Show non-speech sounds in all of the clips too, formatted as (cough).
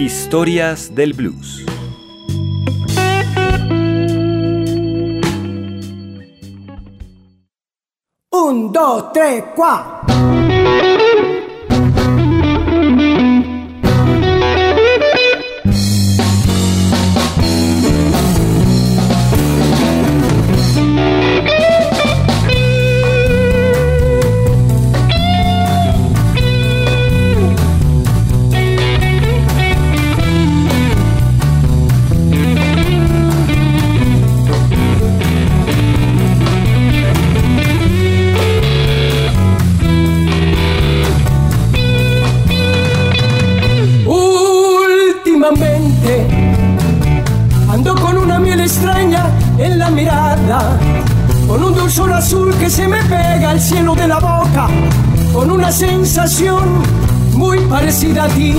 Historias del Blues. Un, dos, tres, cuatro. Muy parecida a ti.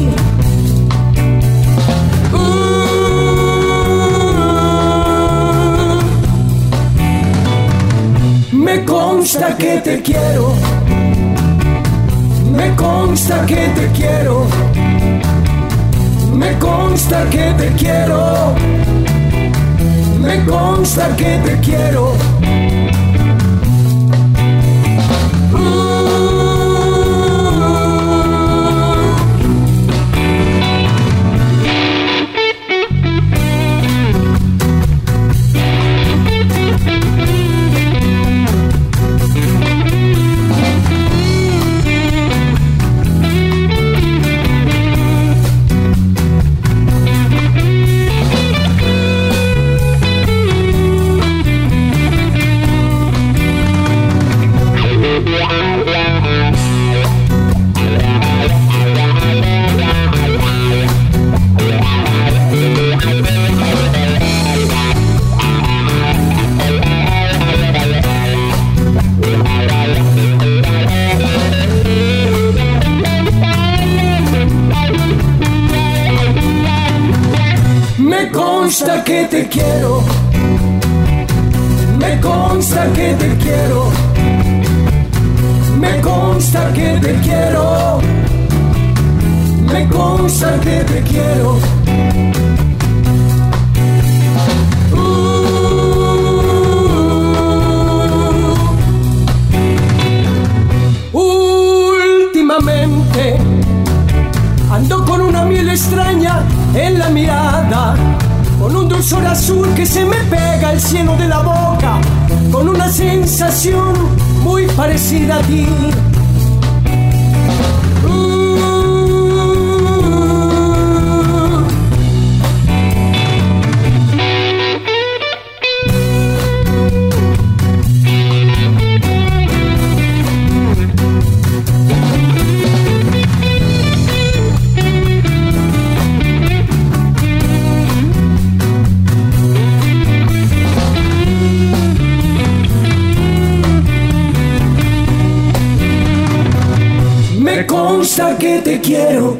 Uh, me consta que te quiero, me consta que te quiero, me consta que te quiero, me consta que te quiero. gusta que te quiero.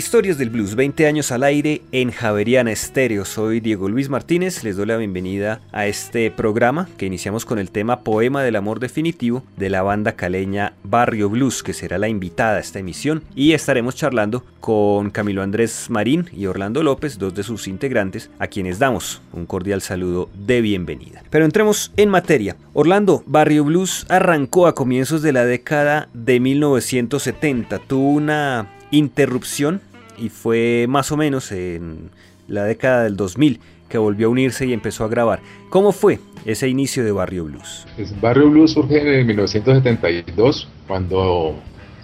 Historias del Blues, 20 años al aire en Javeriana Estéreo. Soy Diego Luis Martínez, les doy la bienvenida a este programa que iniciamos con el tema Poema del Amor Definitivo de la banda caleña Barrio Blues, que será la invitada a esta emisión. Y estaremos charlando con Camilo Andrés Marín y Orlando López, dos de sus integrantes, a quienes damos un cordial saludo de bienvenida. Pero entremos en materia. Orlando, Barrio Blues arrancó a comienzos de la década de 1970. Tuvo una interrupción y fue más o menos en la década del 2000 que volvió a unirse y empezó a grabar. ¿Cómo fue ese inicio de Barrio Blues? Pues Barrio Blues surge en 1972, cuando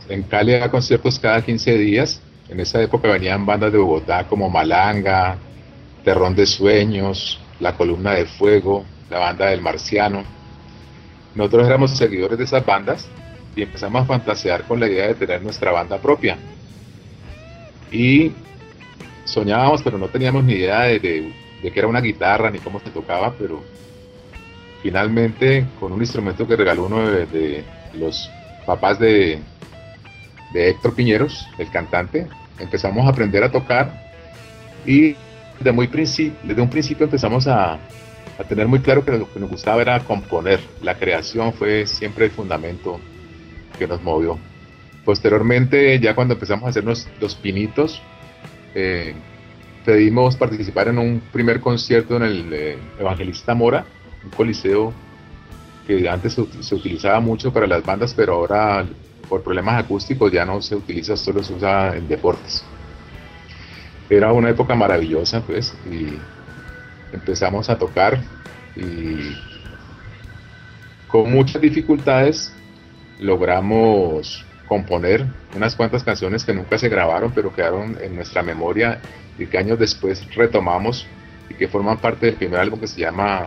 en Cali había conciertos cada 15 días. En esa época venían bandas de Bogotá como Malanga, Terrón de Sueños, La Columna de Fuego, la banda del Marciano. Nosotros éramos seguidores de esas bandas y empezamos a fantasear con la idea de tener nuestra banda propia y soñábamos, pero no teníamos ni idea de, de, que era una guitarra ni cómo se tocaba, pero finalmente con un instrumento que regaló uno de, los papás de, de Héctor Piñeros, el cantante, empezamos a aprender a tocar y desde, muy desde un principio empezamos a, a, tener muy claro que lo que nos gustaba era componer. La creación fue siempre el fundamento que nos movió. Posteriormente, ya cuando empezamos a hacer los, pinitos, eh, pedimos participar en un primer concierto en el eh, Evangelista Mora, un coliseo que antes se, utilizaba mucho para las bandas, pero ahora por problemas acústicos ya no se utiliza, solo se usa en deportes. Era una época maravillosa, pues, y empezamos a tocar y con muchas dificultades logramos componer unas cuantas canciones que nunca se grabaron, pero quedaron en nuestra memoria y que años después retomamos y que forman parte del primer álbum que se llama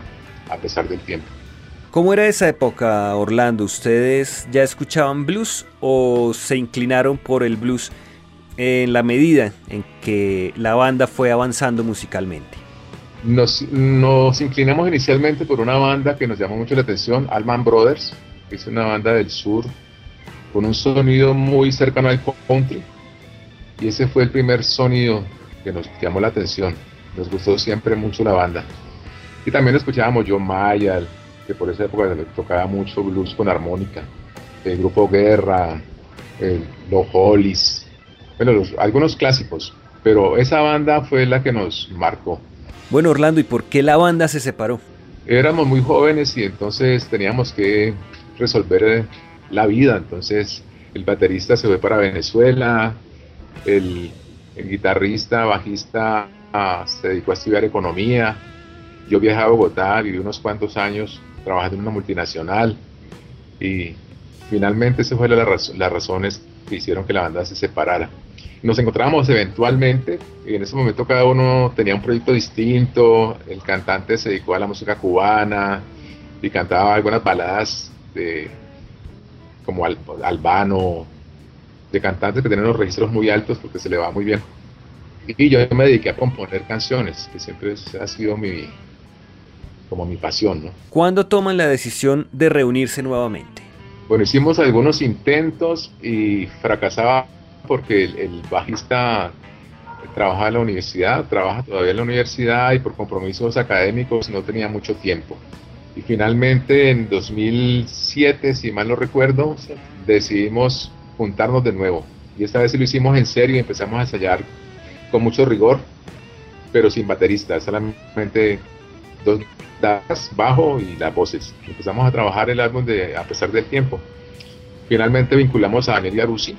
A pesar del tiempo. ¿Cómo era esa época, Orlando? ¿Ustedes ya escuchaban blues o se inclinaron por el blues en la medida en que la banda fue avanzando musicalmente? Nos, nos inclinamos inicialmente por una banda que nos llamó mucho la atención, Alman Brothers, que es una banda del sur con un sonido muy cercano al country. Y ese fue el primer sonido que nos llamó la atención. Nos gustó siempre mucho la banda. Y también escuchábamos John Mayer, que por esa época tocaba mucho blues con armónica. El grupo Guerra, los Hollies, bueno, algunos clásicos. Pero esa banda fue la que nos marcó. Bueno, Orlando, ¿y por qué la banda se separó? Éramos muy jóvenes y entonces teníamos que resolver la vida. Entonces el baterista se fue para Venezuela, el, guitarrista, bajista ah, se dedicó a estudiar economía. Yo viajé a Bogotá, viví unos cuantos años trabajando en una multinacional y finalmente esas fueron las, las razones que hicieron que la banda se separara. Nos encontrábamos eventualmente y en ese momento cada uno tenía un proyecto distinto, el cantante se dedicó a la música cubana y cantaba algunas baladas de, como Albano, de cantantes que tienen los registros muy altos porque se le va muy bien. Y yo me dediqué a componer canciones, que siempre ha sido mi, como mi pasión. ¿no? ¿Cuándo toman la decisión de reunirse nuevamente? Bueno, hicimos algunos intentos y fracasaba porque el, el bajista trabaja en la universidad, trabaja todavía en la universidad y por compromisos académicos no tenía mucho tiempo. Y finalmente en 2007, si mal no recuerdo, decidimos juntarnos de nuevo. Y esta vez lo hicimos en serio y empezamos a ensayar con mucho rigor, pero sin baterista, solamente dos guitarras, bajo y las voces. Empezamos a trabajar el álbum de A pesar del tiempo. Finalmente vinculamos a Daniel Yaruzzi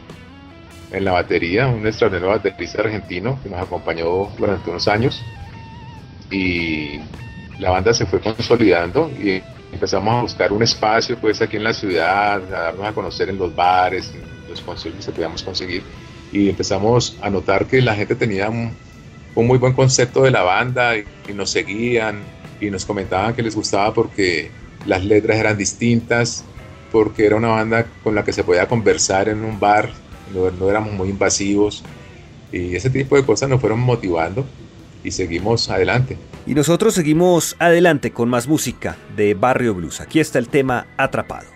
en la batería, un extraordinario baterista argentino que nos acompañó durante unos años. Y la banda se fue consolidando y empezamos a buscar un espacio pues aquí en la ciudad, a darnos a conocer en los bares, en los conciertos que podíamos conseguir y empezamos a notar que la gente tenía un, muy buen concepto de la banda y, nos seguían y nos comentaban que les gustaba porque las letras eran distintas, porque era una banda con la que se podía conversar en un bar, no, no éramos muy invasivos y ese tipo de cosas nos fueron motivando y seguimos adelante. Y nosotros seguimos adelante con más música de Barrio Blues. Aquí está el tema Atrapado.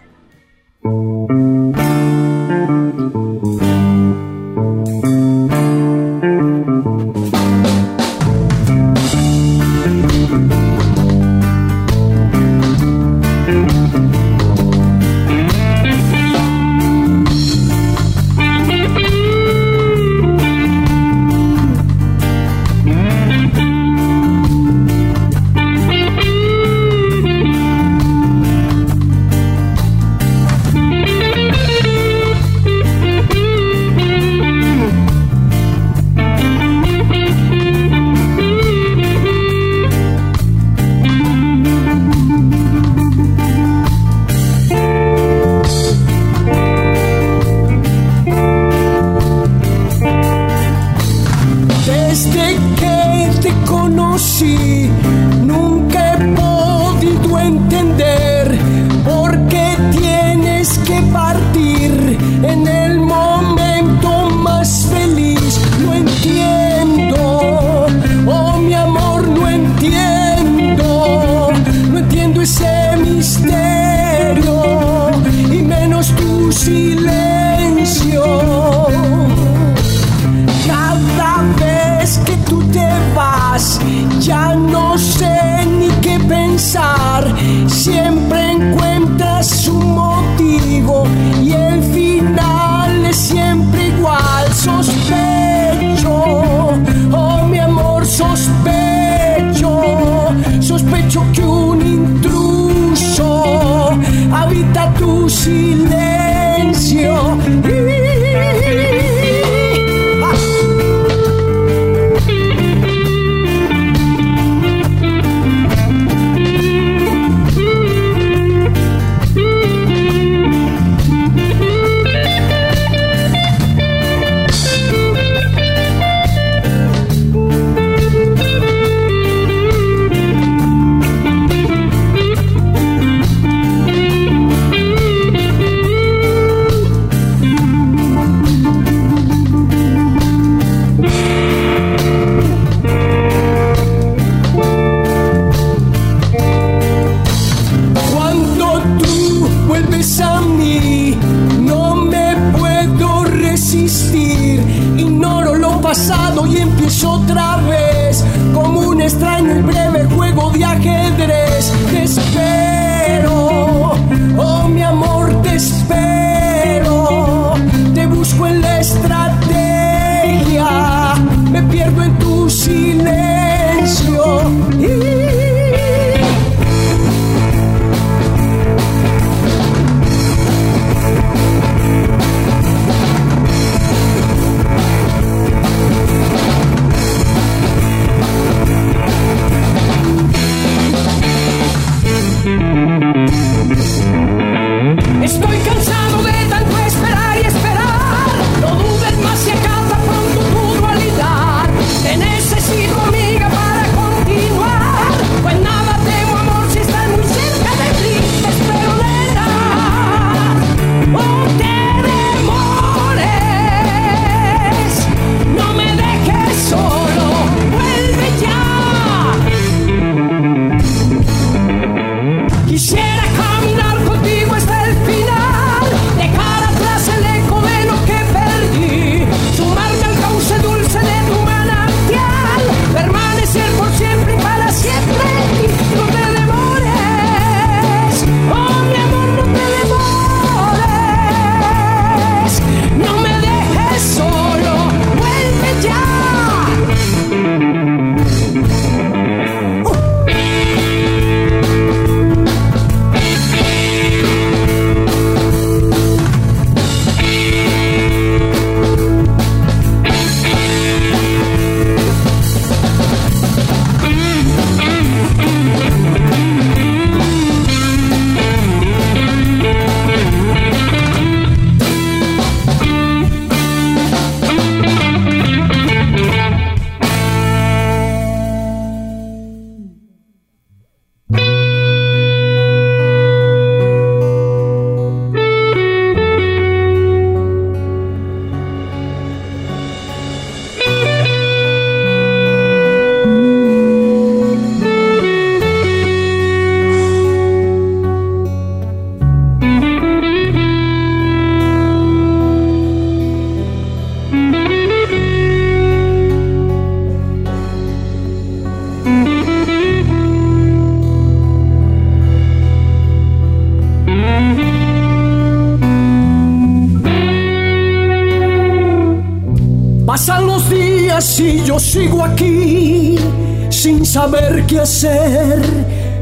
Saber qué hacer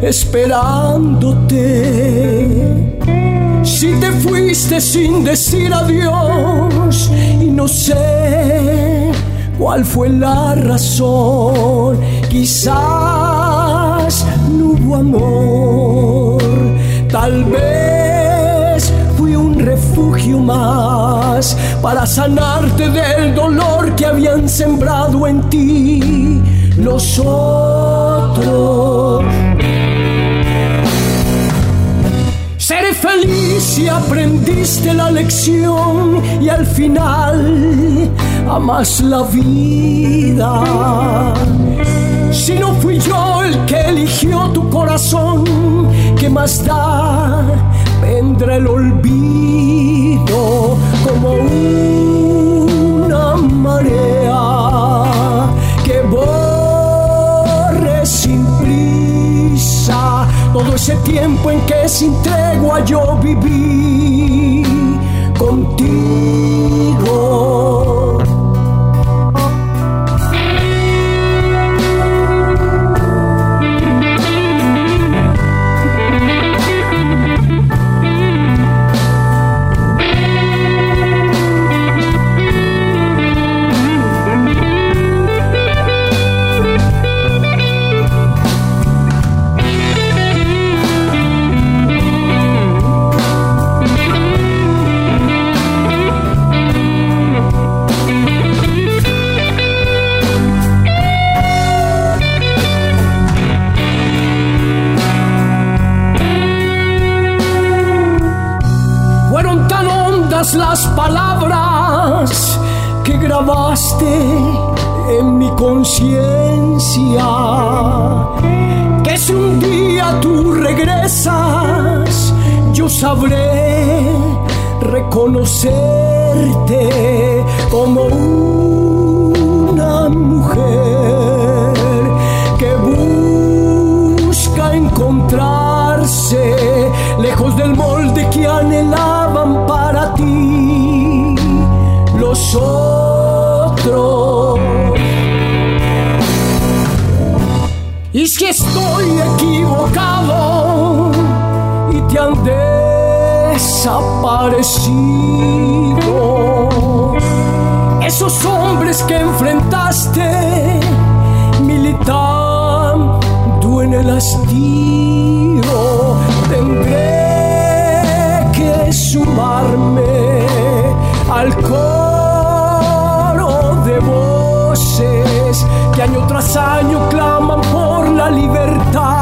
esperándote. Si te fuiste sin decir adiós y no sé cuál fue la razón, quizás no hubo amor, tal vez refugio más para sanarte del dolor que habían sembrado en ti los otros. Seré feliz si aprendiste la lección y al final amas la vida. Si no fui yo el que eligió tu corazón, ¿qué más da? Vendrá el olvido como una marea que voy todo ese tiempo en que sin tregua yo viví grabaste en mi conciencia. Que si un día tú regresas, yo sabré reconocerte como una mujer que busca encontrarse lejos del molde que anhelaban para ti los ojos y si estoy equivocado y te han desaparecido, esos hombres que enfrentaste militando en el hastío, tendré que sumarme al coro que año tras año claman por la libertad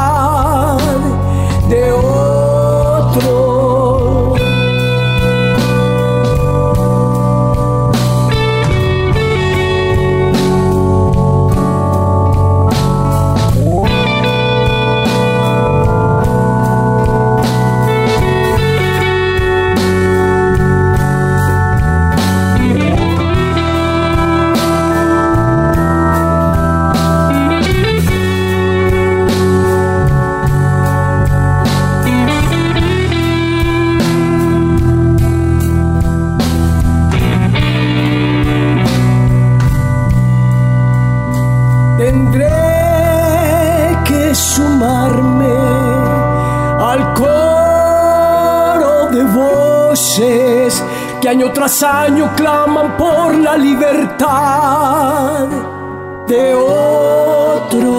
año tras año claman por la libertad de otros.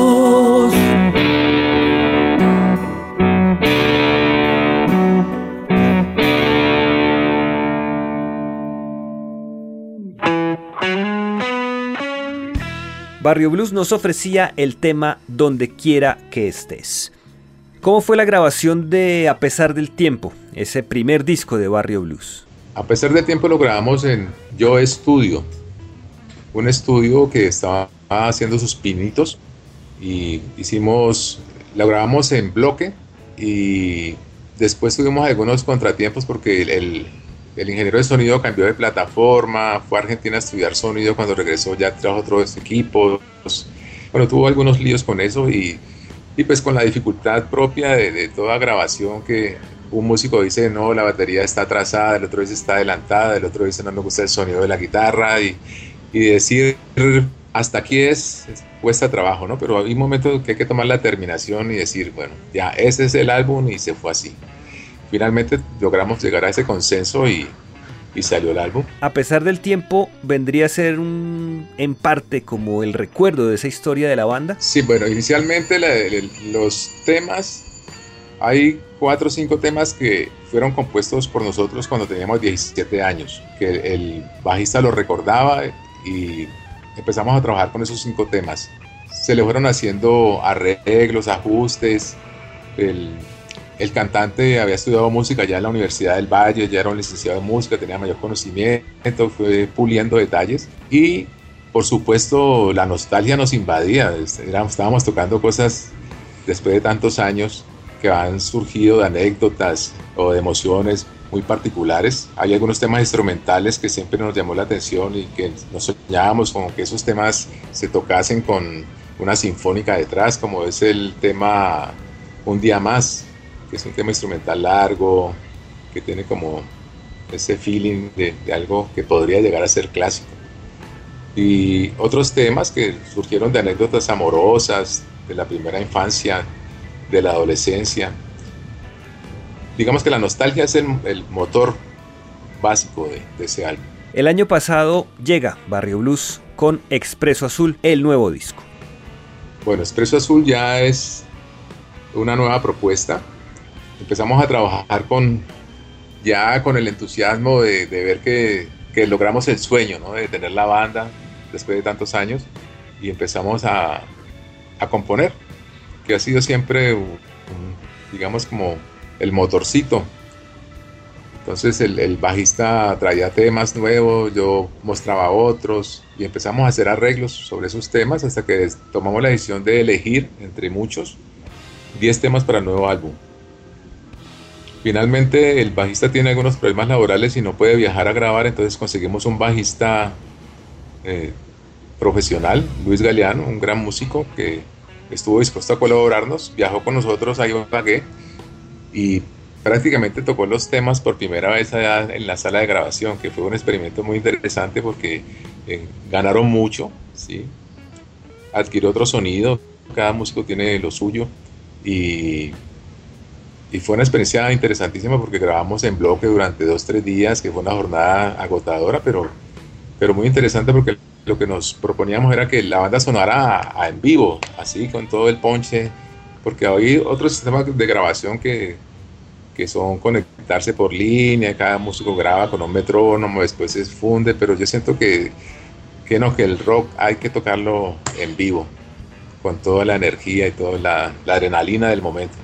Barrio Blues nos ofrecía el tema Donde quiera que estés. ¿Cómo fue la grabación de A pesar del tiempo, ese primer disco de Barrio Blues? A pesar del tiempo lo grabamos en Yo Estudio, un estudio que estaba haciendo sus pinitos y hicimos, lo grabamos en bloque y después tuvimos algunos contratiempos porque el, el, ingeniero de sonido cambió de plataforma, fue a Argentina a estudiar sonido, cuando regresó ya trajo otros equipos, bueno, tuvo algunos líos con eso y, y pues con la dificultad propia de, de toda grabación que un músico dice, no, la batería está atrasada, el otro dice está adelantada, el otro dice no me gusta el sonido de la guitarra y, y decir hasta aquí es, cuesta trabajo, ¿no? Pero hay momentos que hay que tomar la terminación y decir, bueno, ya ese es el álbum y se fue así. Finalmente logramos llegar a ese consenso y, y salió el álbum. A pesar del tiempo, vendría a ser un, en parte como el recuerdo de esa historia de la banda. Sí, bueno, inicialmente los temas hay cuatro o cinco temas que fueron compuestos por nosotros cuando teníamos 17 años, que el bajista lo recordaba y empezamos a trabajar con esos cinco temas. Se le fueron haciendo arreglos, ajustes. El, el cantante había estudiado música ya en la Universidad del Valle, ya era un licenciado de música, tenía mayor conocimiento, fue puliendo detalles y por supuesto la nostalgia nos invadía, estábamos tocando cosas después de tantos años que han surgido de anécdotas o de emociones muy particulares. Hay algunos temas instrumentales que siempre nos llamó la atención y que nos soñábamos con que esos temas se tocasen con una sinfónica detrás, como es el tema Un día más, que es un tema instrumental largo, que tiene como ese feeling de, de algo que podría llegar a ser clásico. Y otros temas que surgieron de anécdotas amorosas, de la primera infancia, de la adolescencia. Digamos que la nostalgia es el, motor básico de, ese álbum. El año pasado llega Barrio Blues con Expreso Azul, el nuevo disco. Bueno, Expreso Azul ya es una nueva propuesta. Empezamos a trabajar con ya con el entusiasmo de, ver que, logramos el sueño, de tener la banda después de tantos años y empezamos a, a componer que ha sido siempre, digamos, como el motorcito. Entonces el, bajista traía temas nuevos, yo mostraba otros y empezamos a hacer arreglos sobre esos temas hasta que tomamos la decisión de elegir entre muchos 10 temas para el nuevo álbum. Finalmente el bajista tiene algunos problemas laborales y no puede viajar a grabar, entonces conseguimos un bajista eh, profesional, Luis Galeano, un gran músico que estuvo dispuesto a colaborarnos, viajó con nosotros a Ibagué y prácticamente tocó los temas por primera vez allá en la sala de grabación, que fue un experimento muy interesante porque eh, ganaron mucho, ¿sí? adquirió otro sonido, cada músico tiene lo suyo y, y fue una experiencia interesantísima porque grabamos en bloque durante dos, tres días, que fue una jornada agotadora, pero, pero muy interesante porque lo que nos proponíamos era que la banda sonara en vivo, así con todo el ponche, porque hay otros sistemas de grabación que, que son conectarse por línea, cada músico graba con un metrónomo, después se funde, pero yo siento que, que no, que el rock hay que tocarlo en vivo, con toda la energía y toda la, adrenalina del momento.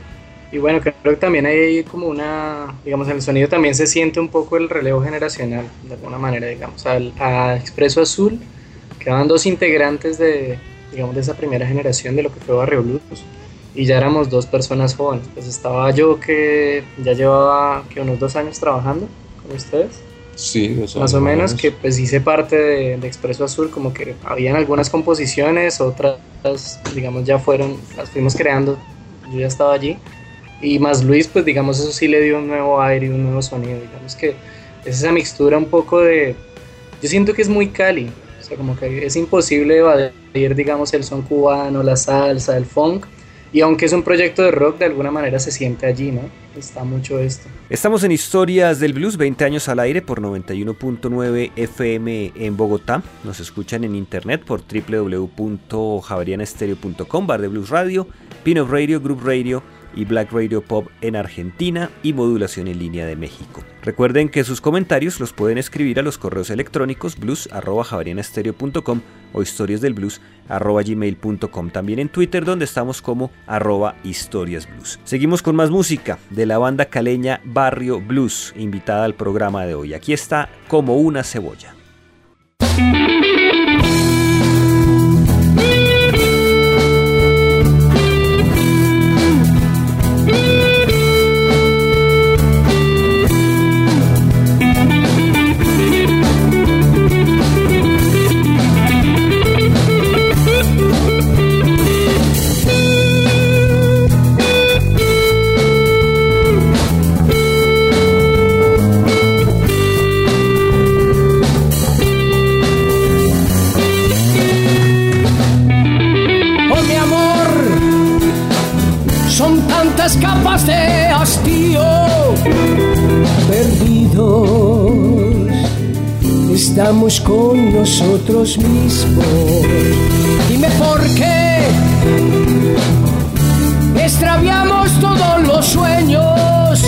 Y bueno, creo que también hay como una, digamos, en el sonido también se siente un poco el relevo generacional, de alguna manera, digamos, al, a Expreso Azul quedaban dos integrantes de, digamos, de esa primera generación de lo que fue Barrio Blues y ya éramos dos personas jóvenes. Pues estaba yo que ya llevaba que unos dos años trabajando con ustedes. Sí, dos Más o menos, que pues hice parte de, de, Expreso Azul, como que habían algunas composiciones, otras, digamos, ya fueron, las fuimos creando, yo ya estaba allí. Y más Luis, pues digamos, eso sí le dio un nuevo aire y un nuevo sonido. Digamos que es esa mixtura un poco de... Yo siento que es muy Cali, como que es imposible evadir, digamos, el son cubano, la salsa, el funk. Y aunque es un proyecto de rock, de alguna manera se siente allí, ¿no? Está mucho esto. Estamos en Historias del Blues, 20 años al aire por 91.9 FM en Bogotá. Nos escuchan en internet por www.javerianestereo.com, Bar de Blues Radio, Pin Radio, Group Radio y Black Radio Pop en Argentina y modulación en línea de México. Recuerden que sus comentarios los pueden escribir a los correos electrónicos blues.javarianestereo.com o historiasdelblues.gmail.com También en Twitter donde estamos como arroba historiasblues. Seguimos con más música de la banda caleña Barrio Blues, invitada al programa de hoy. Aquí está Como una cebolla. Estamos con nosotros mismos. Dime por qué extraviamos todos los sueños,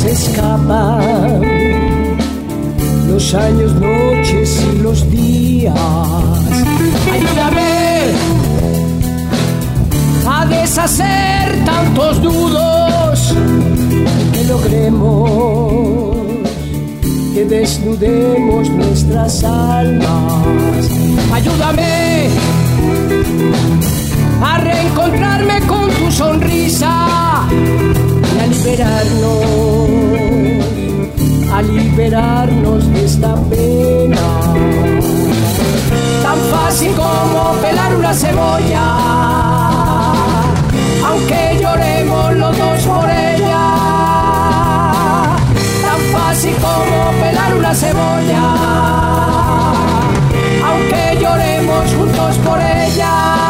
se escapan los años, noches y los días. Ayúdame a deshacer tantos dudos que logremos desnudemos nuestras almas. Ayúdame a reencontrarme con tu sonrisa y a liberarnos, a liberarnos de esta pena. Tan fácil como pelar una cebolla, aunque lloremos así como pelar una cebolla. Aunque lloremos juntos por ella.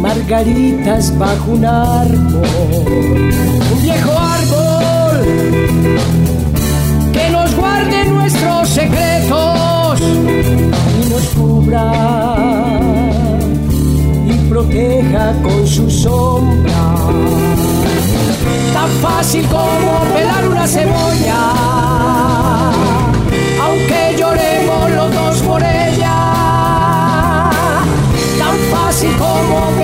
Margaritas bajo un árbol, un viejo árbol que nos guarde nuestros secretos y nos cubra con su sombra. Tan fácil como pelar una cebolla, aunque por ella. Tan fácil como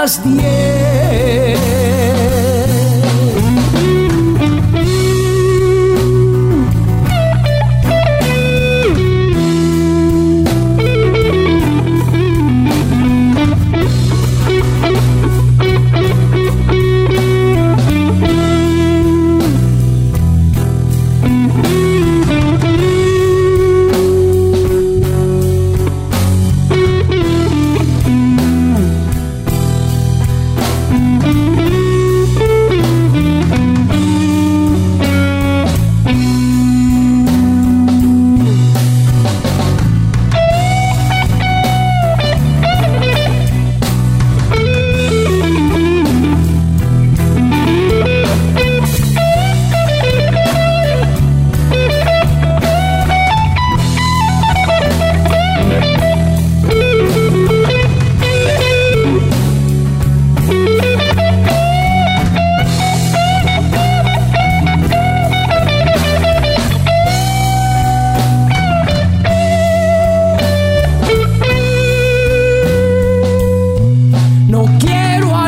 las 10.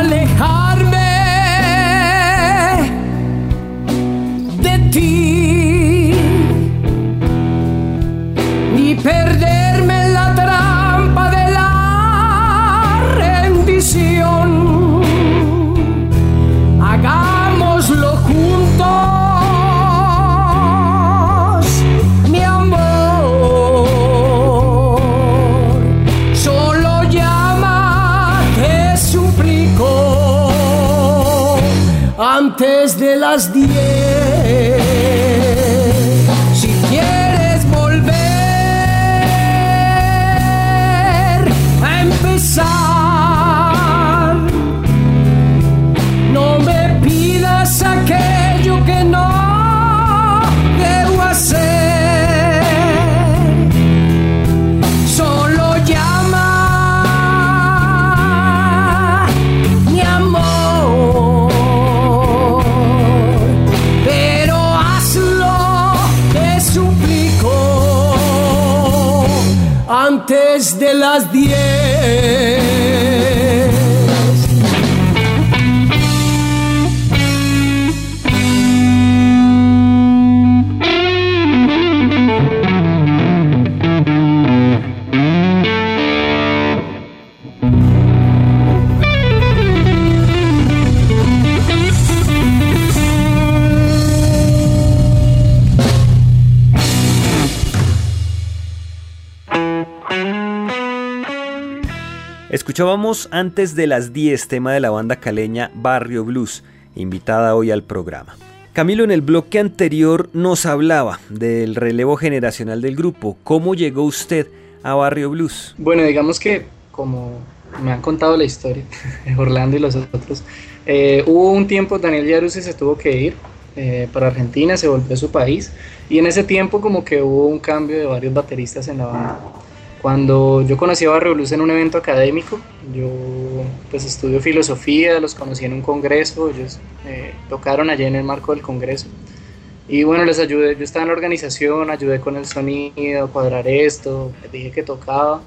alejar las 10. Las diez. Escuchábamos antes de las 10 tema de la banda caleña Barrio Blues, invitada hoy al programa. Camilo en el bloque anterior nos hablaba del relevo generacional del grupo. ¿Cómo llegó usted a Barrio Blues? Bueno, digamos que como me han contado la historia, (laughs) Orlando y los otros, eh, hubo un tiempo, Daniel Yaruse se tuvo que ir eh, para Argentina, se volvió a su país y en ese tiempo como que hubo un cambio de varios bateristas en la banda. Cuando yo conocí a Barrio Blues en un evento académico, yo pues estudio filosofía, los conocí en un congreso, ellos eh, tocaron allí en el marco del congreso. Y bueno, les ayudé, yo estaba en la organización, ayudé con el sonido, cuadrar esto, les dije que tocaba.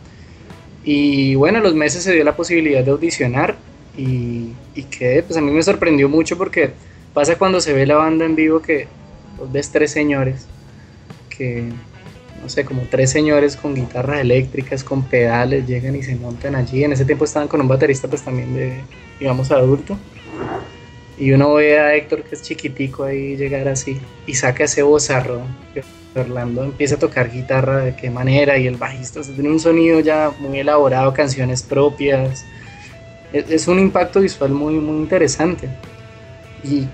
Y bueno, los meses se dio la posibilidad de audicionar y, y pues a mí me sorprendió mucho porque pasa cuando se ve la banda en vivo que vos ves tres señores que no sé, como tres señores con guitarras eléctricas, con pedales, llegan y se montan allí. En ese tiempo estaban con un baterista pues también de, digamos, adulto. Y uno ve a Héctor, que es chiquitico, ahí llegar así y saca ese bozarro. Orlando empieza a tocar guitarra de qué manera y el bajista tiene un sonido ya muy elaborado, canciones propias. Es, es un impacto visual muy, muy interesante. Y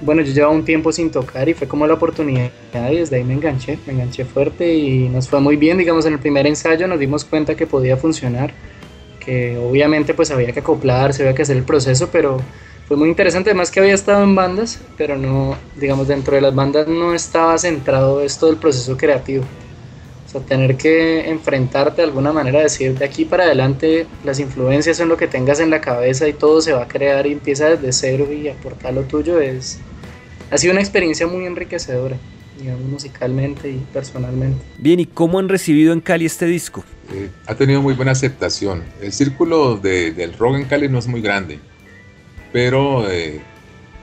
bueno, yo llevaba un tiempo sin tocar y fue como la oportunidad y desde ahí me enganché, me enganché fuerte y nos fue muy bien, digamos, en el primer ensayo nos dimos cuenta que podía funcionar, que obviamente pues había que acoplarse, había que hacer el proceso, pero fue muy interesante, además que había estado en bandas, pero no, digamos, dentro de las bandas no estaba centrado esto del proceso creativo. O sea, tener que enfrentarte de alguna manera, decir de aquí para adelante las influencias son lo que tengas en la cabeza y todo se va a crear y empieza desde cero y aportar lo tuyo es, ha sido una experiencia muy enriquecedora, digamos, musicalmente y personalmente. Bien, ¿y cómo han recibido en Cali este disco? Eh, ha tenido muy buena aceptación. El círculo de, del rock en Cali no es muy grande, pero eh,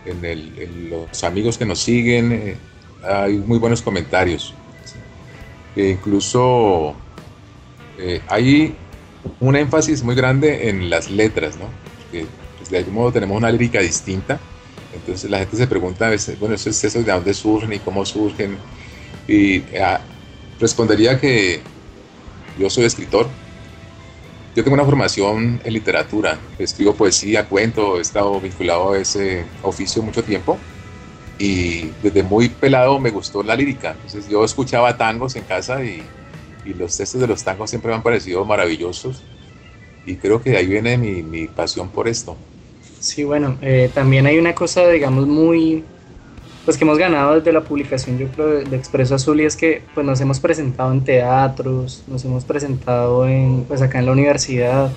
en, el, en, los amigos que nos siguen eh, hay muy buenos comentarios. Eh, incluso hay un énfasis muy grande en las letras, ¿no? Que pues, de algún modo tenemos una lírica distinta entonces la gente se pregunta a veces, bueno, eso es eso de dónde surgen y cómo surgen. Y ah, respondería que yo soy escritor. Yo tengo una formación en literatura, escribo poesía, cuento, he estado vinculado a ese oficio mucho tiempo y desde muy pelado me gustó la lírica. Entonces yo escuchaba tangos en casa y, y los textos de los tangos siempre me han parecido maravillosos y creo que de ahí viene mi, mi pasión por esto. Sí, bueno, eh, también hay una cosa, digamos, muy, pues que hemos ganado desde la publicación, yo creo, de Expreso Azul y es que pues nos hemos presentado en teatros, nos hemos presentado en, pues acá en la universidad,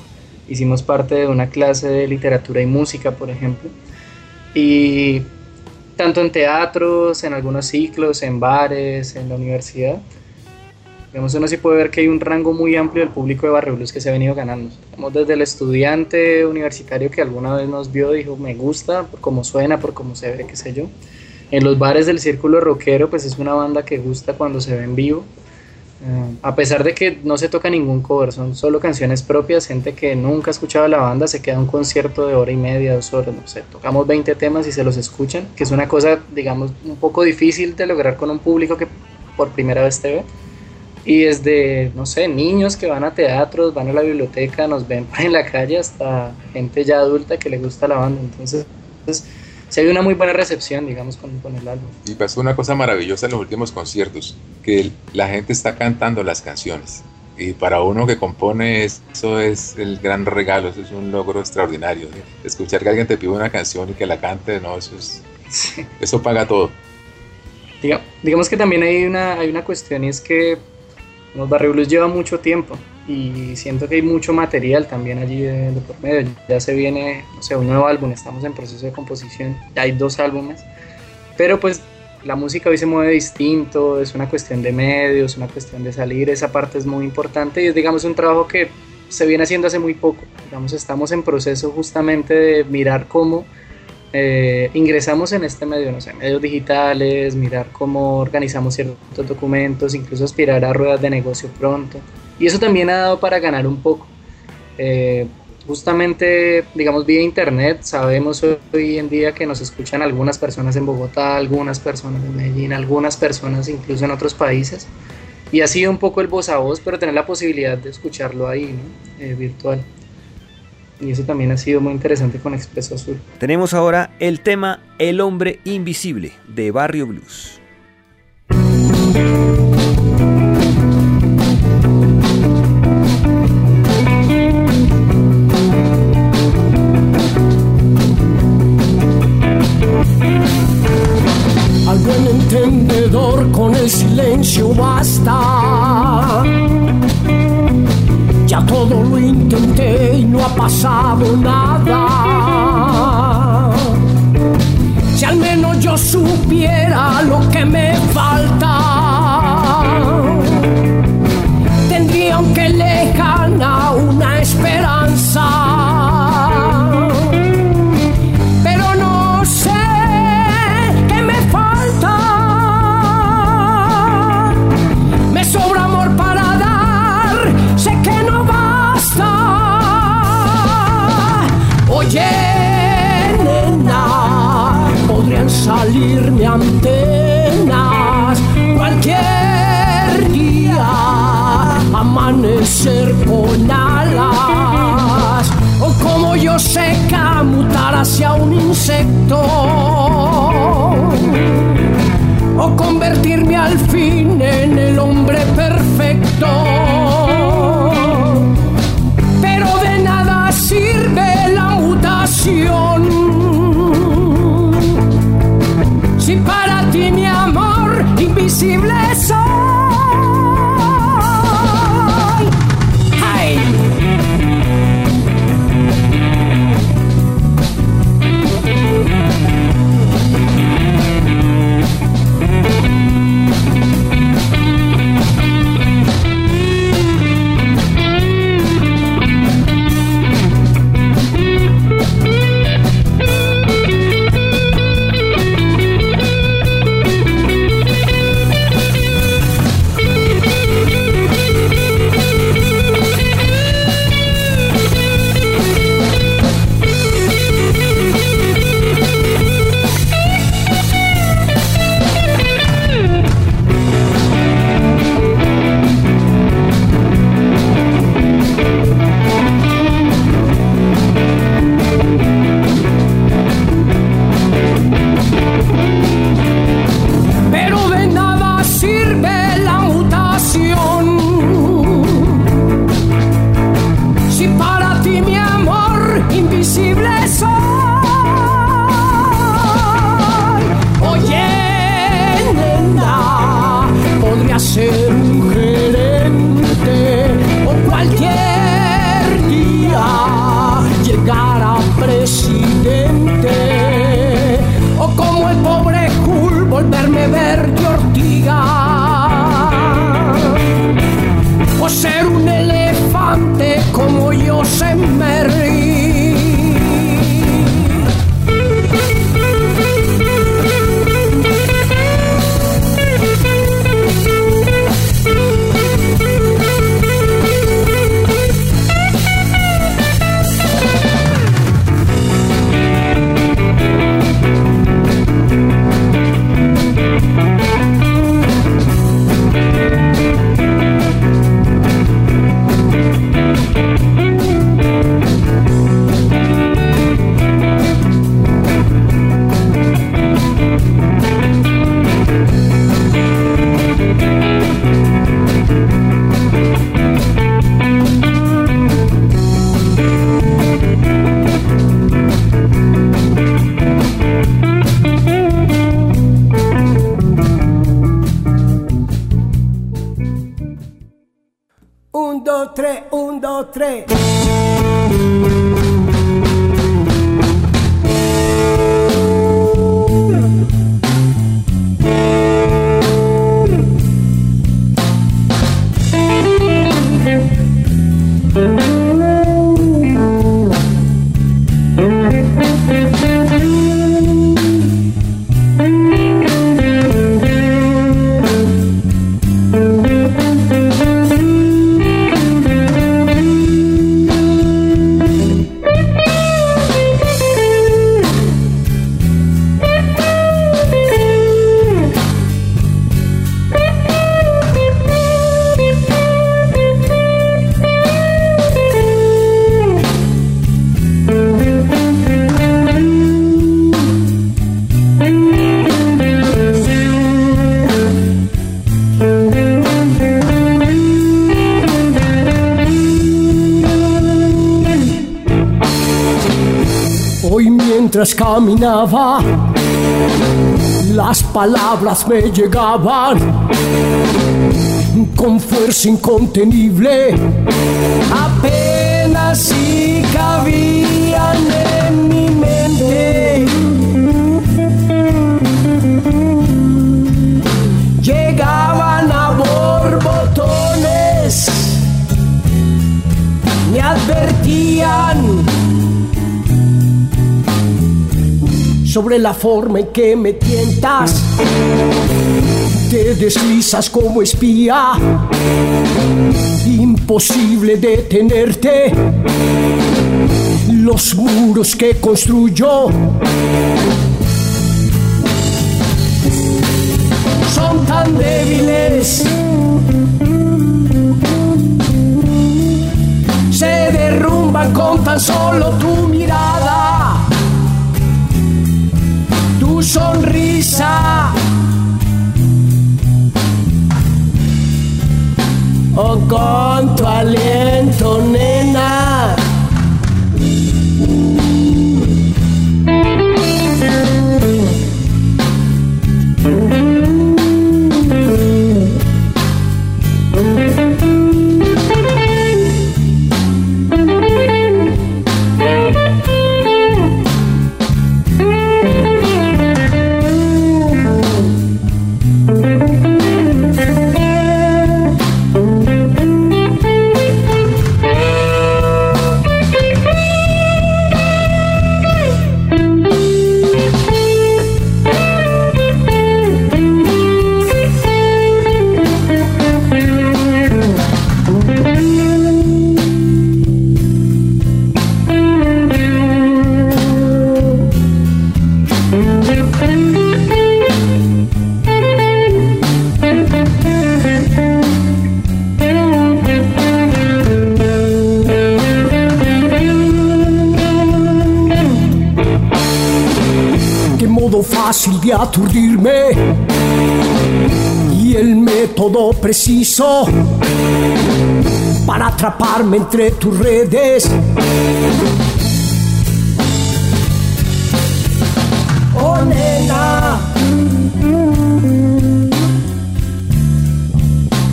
hicimos parte de una clase de literatura y música, por ejemplo, y tanto en teatros, en algunos ciclos, en bares, en la universidad, Digamos, uno sí puede ver que hay un rango muy amplio del público de Barrio Blues que se ha venido ganando. Digamos, desde el estudiante universitario que alguna vez nos vio, dijo, me gusta por cómo suena, por cómo se ve, qué sé yo. En los bares del círculo rockero, pues es una banda que gusta cuando se ve en vivo. Uh, a pesar de que no se toca ningún cover, son solo canciones propias, gente que nunca ha escuchado la banda se queda un concierto de hora y media, dos horas, no sé, tocamos 20 temas y se los escuchan, que es una cosa, digamos, un poco difícil de lograr con un público que por primera vez te ve y desde, no sé, niños que van a teatros, van a la biblioteca, nos ven (laughs) en la calle, hasta gente ya adulta que le gusta la banda. Entonces, pues, se ve una muy buena recepción, digamos, con, con, el álbum. Y pasó una cosa maravillosa en los últimos conciertos, que la gente está cantando las canciones. Y para uno que compone eso es el gran regalo, eso es un logro extraordinario. Escuchar que alguien te pide una canción y que la cante, no, eso es... Eso paga todo. digamos que también hay una, hay una cuestión y es que los Barrio Blues lleva mucho tiempo y siento que hay mucho material también allí de, por medio. Ya se viene, no sé, un nuevo álbum, estamos en proceso de composición, ya hay dos álbumes, pero pues la música hoy se mueve distinto, es una cuestión de medios, una cuestión de salir, esa parte es muy importante y es digamos un trabajo que se viene haciendo hace muy poco, digamos estamos en proceso justamente de mirar cómo eh, ingresamos en este medio, no sé, medios digitales, mirar cómo organizamos ciertos documentos, incluso aspirar a ruedas de negocio pronto. Y eso también ha dado para ganar un poco. Eh, justamente, digamos, vía internet, sabemos hoy en día que nos escuchan algunas personas en Bogotá, algunas personas en Medellín, algunas personas incluso en otros países. Y ha sido un poco el voz a voz, pero tener la posibilidad de escucharlo ahí, eh, virtual. Y eso también ha sido muy interesante con Expreso Azul. Tenemos ahora el tema El hombre invisible de Barrio Blues. Mientras caminaba, las palabras me llegaban con fuerza incontenible, apenas si cabían en mi mente. Llegaban a borbotones, me advertían sobre la forma en que me tientas. Te deslizas como espía, imposible detenerte. Los muros que construyo son tan débiles. Se derrumban con tan solo tu mirada sonrisa. O con tu aliento, nena. Aturdirme. Y el método preciso para atraparme entre tus redes. Oh nena,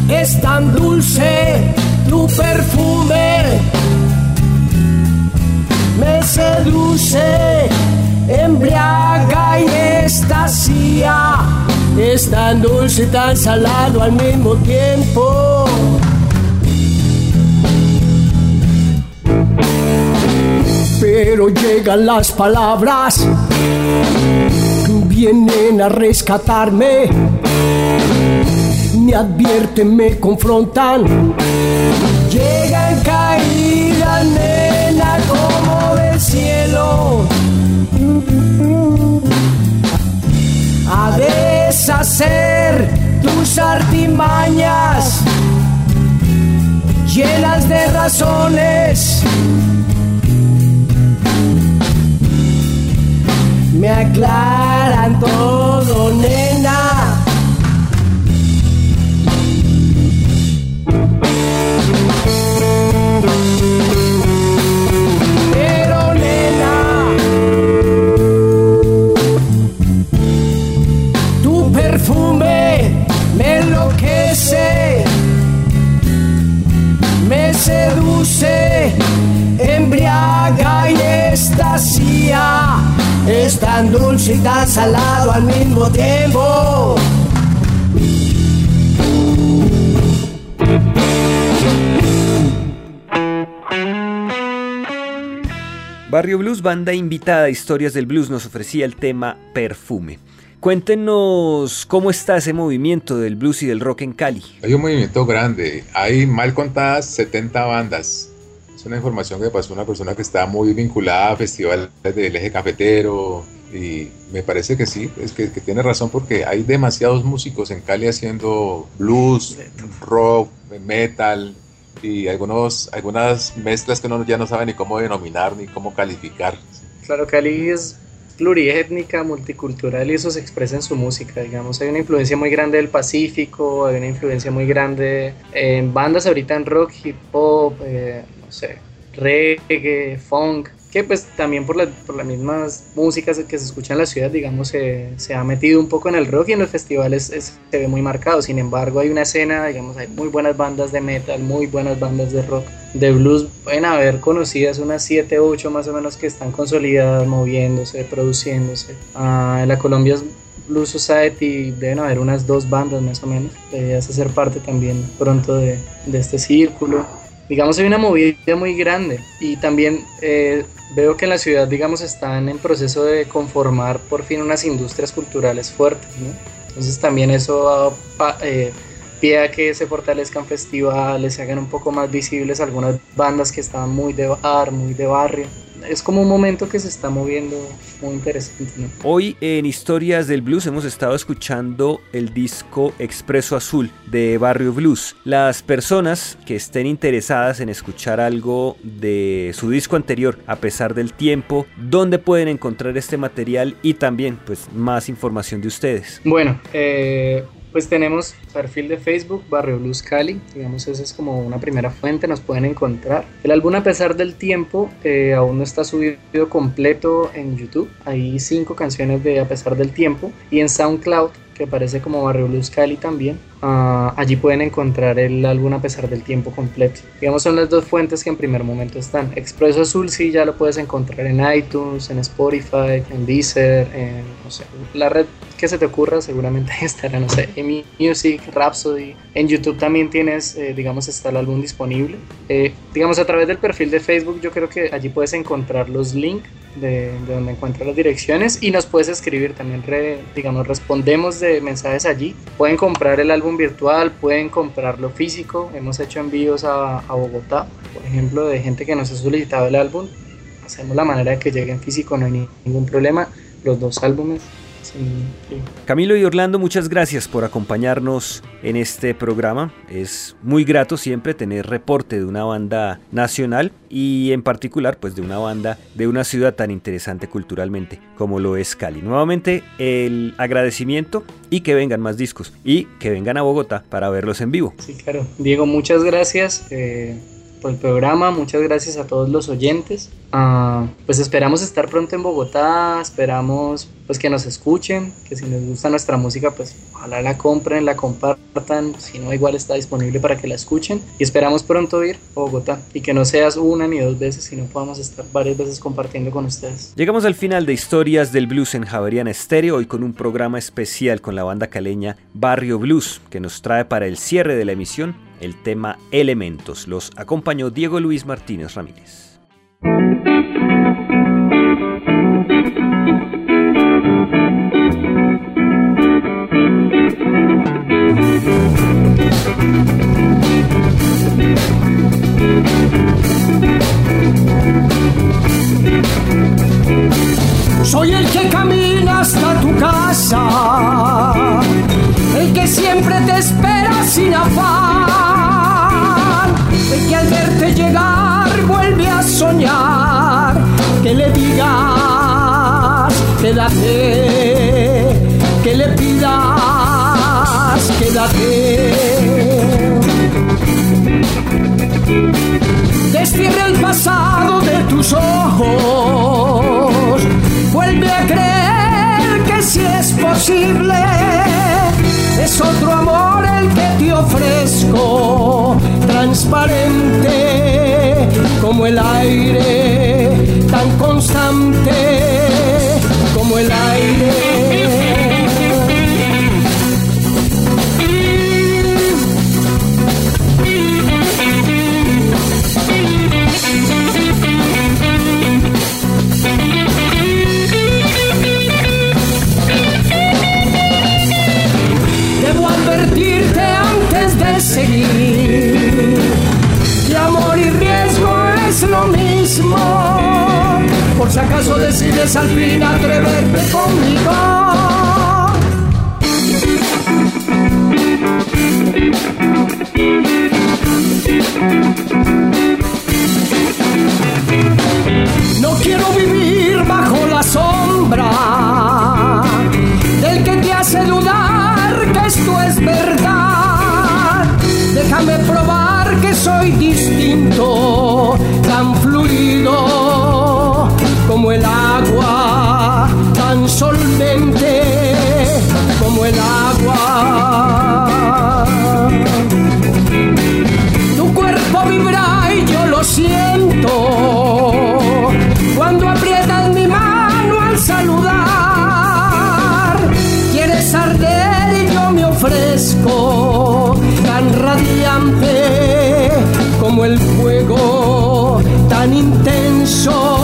es tan dulce tu perfume, me seduce embriaga estacia, es tan dulce y tan salado al mismo tiempo. Pero llegan las palabras, vienen a rescatarme, me advierten, me confrontan, llegan caídas, deshacer tus artimañas llenas de razones. Me aclaran todo. Dulce y tan salado al mismo tiempo. Barrio Blues, banda invitada a Historias del Blues, nos ofrecía el tema Perfume. Cuéntenos cómo está ese movimiento del blues y del rock en Cali. Hay un movimiento grande, hay mal contadas 70 bandas. Es una información que pasó una persona que está muy vinculada a festivales del eje cafetero y me parece que sí, es que, tiene razón porque hay demasiados músicos en Cali haciendo blues, rock, metal y algunos, algunas mezclas que uno ya no sabe ni cómo denominar ni cómo calificar. Claro, Cali es pluriétnica, multicultural y eso se expresa en su música, digamos. Hay una influencia muy grande del Pacífico, hay una influencia muy grande en bandas ahorita en rock, hip hop, eh, no sé, reggae, funk, que pues también por, por las mismas músicas que se escuchan en la ciudad, digamos, se, ha metido un poco en el rock y en los festivales se ve muy marcado. Sin embargo, hay una escena, digamos, hay muy buenas bandas de metal, muy buenas bandas de rock, de blues. Pueden haber conocidas unas 7, 8 más o menos que están consolidadas, moviéndose, produciéndose. Ah, en la Colombia Blues Society deben haber unas dos bandas más o menos. Deberías hacer parte también pronto de, de este círculo digamos, hay una movida muy grande y también eh, veo que en la ciudad, digamos, están en proceso de conformar por fin unas industrias culturales fuertes, ¿no? Entonces también eso eh, pide a que se fortalezcan festivales, se hagan un poco más visibles algunas bandas que estaban muy de bar, muy de barrio es como un momento que se está moviendo muy interesante. Hoy en Historias del Blues hemos estado escuchando el disco Expreso Azul de Barrio Blues. Las personas que estén interesadas en escuchar algo de su disco anterior, a pesar del tiempo, ¿dónde pueden encontrar este material y también pues más información de ustedes? Bueno, eh, pues tenemos perfil de Facebook, Barrio Blues Cali, digamos esa es como una primera fuente, nos pueden encontrar. El álbum a pesar del tiempo eh, aún no está subido completo en YouTube, hay cinco canciones de a pesar del tiempo y en SoundCloud que aparece como Barrio Blues Cali también. Ah, allí pueden encontrar el álbum a pesar del tiempo completo. Digamos, son las dos fuentes que en primer momento están. Expreso Azul sí ya lo puedes encontrar en iTunes, en Spotify, en Deezer, en la red que se te ocurra, seguramente estará, no sé, en Music, Rhapsody. En YouTube también tienes, eh, digamos, está el álbum disponible. Eh, digamos, a través del perfil de Facebook, yo creo que allí puedes encontrar los links de, donde encuentras las direcciones y nos puedes escribir también, digamos, respondemos de mensajes allí. Pueden comprar el álbum virtual, pueden comprarlo físico. Hemos hecho envíos a, a Bogotá, por ejemplo, de gente que nos ha solicitado el álbum. Hacemos la manera de que llegue en físico, no hay ningún problema. Los dos álbumes Camilo y Orlando, muchas gracias por acompañarnos en este programa. Es muy grato siempre tener reporte de una banda nacional y en particular pues de una banda de una ciudad tan interesante culturalmente como lo es Cali. Nuevamente el agradecimiento y que vengan más discos y que vengan a Bogotá para verlos en vivo. Sí, claro. Diego, muchas gracias. Eh, por el programa, muchas gracias a todos los oyentes. Ah, pues esperamos estar pronto en Bogotá, esperamos pues que nos escuchen, que si les gusta nuestra música pues ojalá la compren, la compartan, si no igual está disponible para que la escuchen y esperamos pronto ir a Bogotá y que no seas una ni dos veces, sino podamos estar varias veces compartiendo con ustedes. Llegamos al final de Historias del Blues en Javeriana Estéreo, hoy con un programa especial con la banda caleña Barrio Blues que nos trae para el cierre de la emisión el tema Elementos. Los acompañó Diego Luis Martínez Ramírez. Soy el que camina hasta tu casa, el que siempre te espera sin afán, quédate, que le pidas, quédate. Destierra el pasado de tus ojos Vuelve a creer que si es posible, es otro amor el que te ofrezco, transparente como el aire, Decides al fin atreverte conmigo. No quiero vivir bajo la sombra del que te hace dudar que esto es verdad. Déjame probar que soy distinto, tan fluido como el agua, tan solvente como el agua. Tu cuerpo vibra y yo lo siento cuando aprietas mi mano al saludar. Quieres arder y yo me ofrezco tan radiante como el fuego, tan intenso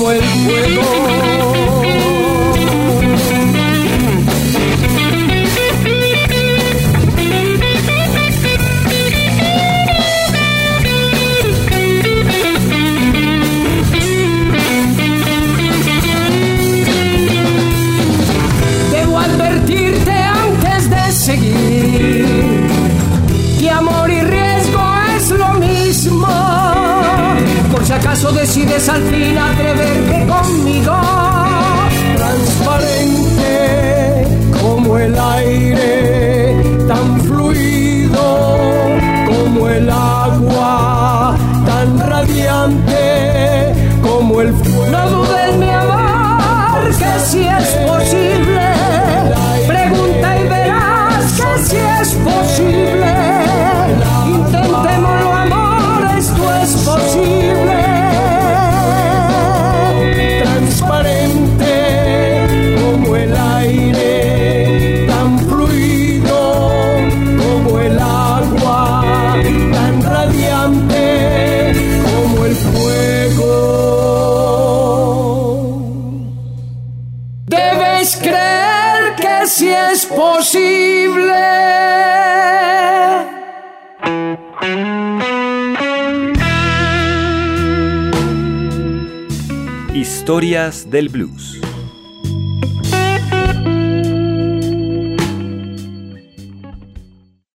como el fuego. Acaso decides al fin atreverte conmigo, Del blues.